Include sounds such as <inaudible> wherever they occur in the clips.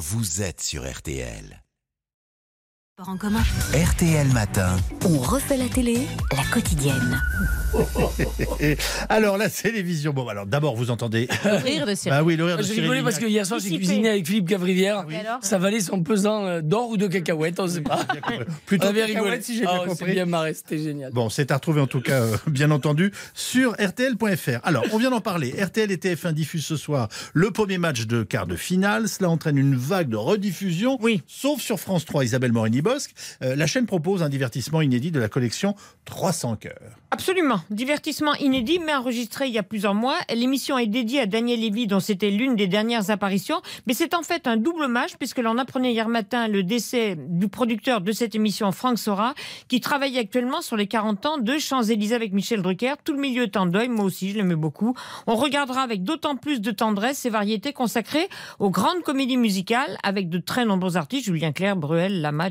vous êtes sur RTL. En commun. RTL Matin. On refait la télé, la quotidienne. <laughs> alors, la télévision. Bon, alors d'abord, vous entendez. Le rire de Cyril. Bah oui, le rire de J'ai Cyril rigolé parce que hier soir, j'ai cuisiné avec Philippe Gavrivière. Et alors Ça valait son pesant euh, d'or ou de cacahuètes, on ne sait pas. Plutôt avait cacahuètes, rigolé. si j'ai Ah, bien s'est compris. bien marré, c'était génial. Bon, c'est à retrouver en tout cas, euh, bien entendu, sur RTL.fr. Alors, on vient d'en parler. RTL et TF1 diffusent ce soir le premier match de quart de finale. Cela entraîne une vague de rediffusion. Oui. Sauf sur France 3, Isabelle Euh, la chaîne propose un divertissement inédit de la collection 300 cœurs. Absolument. Divertissement inédit, mais enregistré il y a plusieurs mois. L'émission est dédiée à Daniel Lévy, dont c'était l'une des dernières apparitions. Mais c'est en fait un double match, puisque l'on apprenait hier matin le décès du producteur de cette émission, Franck Sora, qui travaille actuellement sur les 40 ans de Champs-Élysées avec Michel Drucker. Tout le milieu est en deuil. Moi aussi, je l'aimais beaucoup. On regardera avec d'autant plus de tendresse ces variétés consacrées aux grandes comédies musicales, avec de très nombreux artistes, Julien Clerc, Bruel, Lama,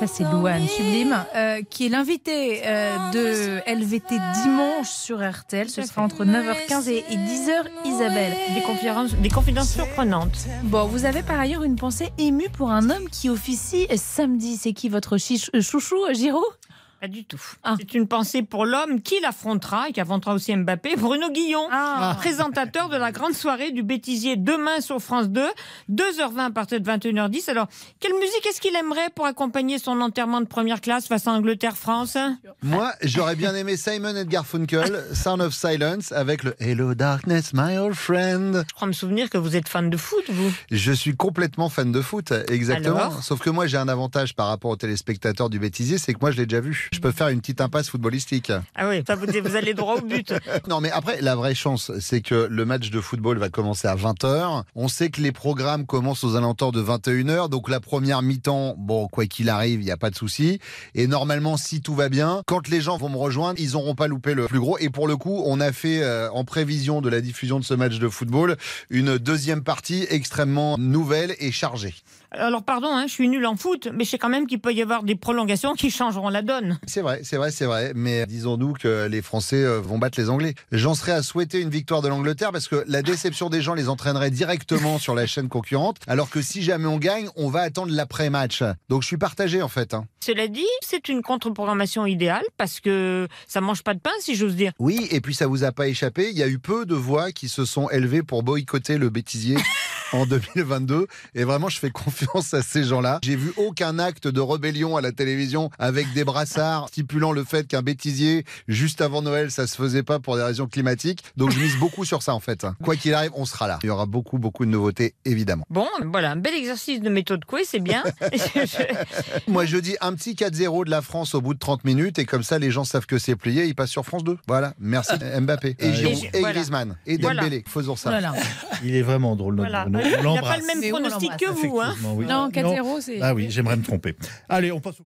ça, c'est Louane Sublime, euh, qui est l'invité euh, de LVT dimanche sur RTL. Ce sera entre 9h15 et, et 10h, Isabelle. Des confidences, des confidences surprenantes. Bon, vous avez par ailleurs une pensée émue pour un homme qui officie samedi. C'est qui votre euh, chouchou, Giraud? Pas du tout. Ah. C'est une pensée pour l'homme qui l'affrontera et qui affrontera aussi Mbappé, Bruno Guillon. Ah. Présentateur de la grande soirée du bêtisier demain sur France 2, 2h20 à partir de 21h10. Alors, quelle musique est-ce qu'il aimerait pour accompagner son enterrement de première classe face à Angleterre-France? Moi, j'aurais bien aimé Simon Edgar Funkel, Sound of Silence, avec le Hello Darkness, my old friend. Je crois me souvenir que vous êtes fan de foot, vous. Je suis complètement fan de foot, exactement. Alors? Sauf que moi, j'ai un avantage par rapport aux téléspectateurs du bêtisier, c'est que moi, je l'ai déjà vu. Je peux faire une petite impasse footballistique. Ah oui, ça, vous, vous allez droit au but. <laughs> Non, mais après, la vraie chance, c'est que le match de football va commencer à 20h. On sait que les programmes commencent aux alentours de 21h. Donc, la première mi-temps, bon, quoi qu'il arrive, il n'y a pas de souci. Et normalement, si tout va bien, quand les gens vont me rejoindre, ils n'auront pas loupé le plus gros. Et pour le coup, on a fait, euh, en prévision de la diffusion de ce match de football, une deuxième partie extrêmement nouvelle et chargée. Alors, pardon, hein, je suis nul en foot, mais je sais quand même qu'il peut y avoir des prolongations qui changeront la donne. C'est vrai, c'est vrai, c'est vrai. Mais disons-nous que les Français euh, vont battre les Anglais. J'en serais à souhaiter une victoire de l'Angleterre parce que la déception des gens les entraînerait directement sur la chaîne concurrente. Alors que si jamais on gagne, on va attendre l'après-match. Donc je suis partagé en fait. hein. Cela dit, c'est une contre-programmation idéale parce que ça mange pas de pain, si j'ose dire. Oui, et puis ça vous a pas échappé. Il y a eu peu de voix qui se sont élevées pour boycotter le bêtisier. En 2022 et vraiment je fais confiance à ces gens-là. J'ai vu aucun acte de rébellion à la télévision avec des brassards stipulant le fait qu'un bêtisier juste avant Noël ça se faisait pas pour des raisons climatiques. Donc je mise beaucoup sur ça en fait. Quoi qu'il arrive, on sera là. Il y aura beaucoup beaucoup de nouveautés évidemment. Bon, voilà, un bel exercice de méthode couée, c'est bien. <laughs> Moi je dis un petit 4-0 de la France au bout de 30 minutes et comme ça les gens savent que c'est plié, ils passent sur France 2. Voilà, merci Mbappé et Giroud Et-. Griezmann et. Dembélé. Faisons ça. Voilà. Il est vraiment drôle, notre Bruno. Il n'a pas l'embrasse. le même pronostic l'embrasse, que vous, hein. Oui. Non, 4-0, c'est. Ah oui, j'aimerais me tromper. Allez, on passe au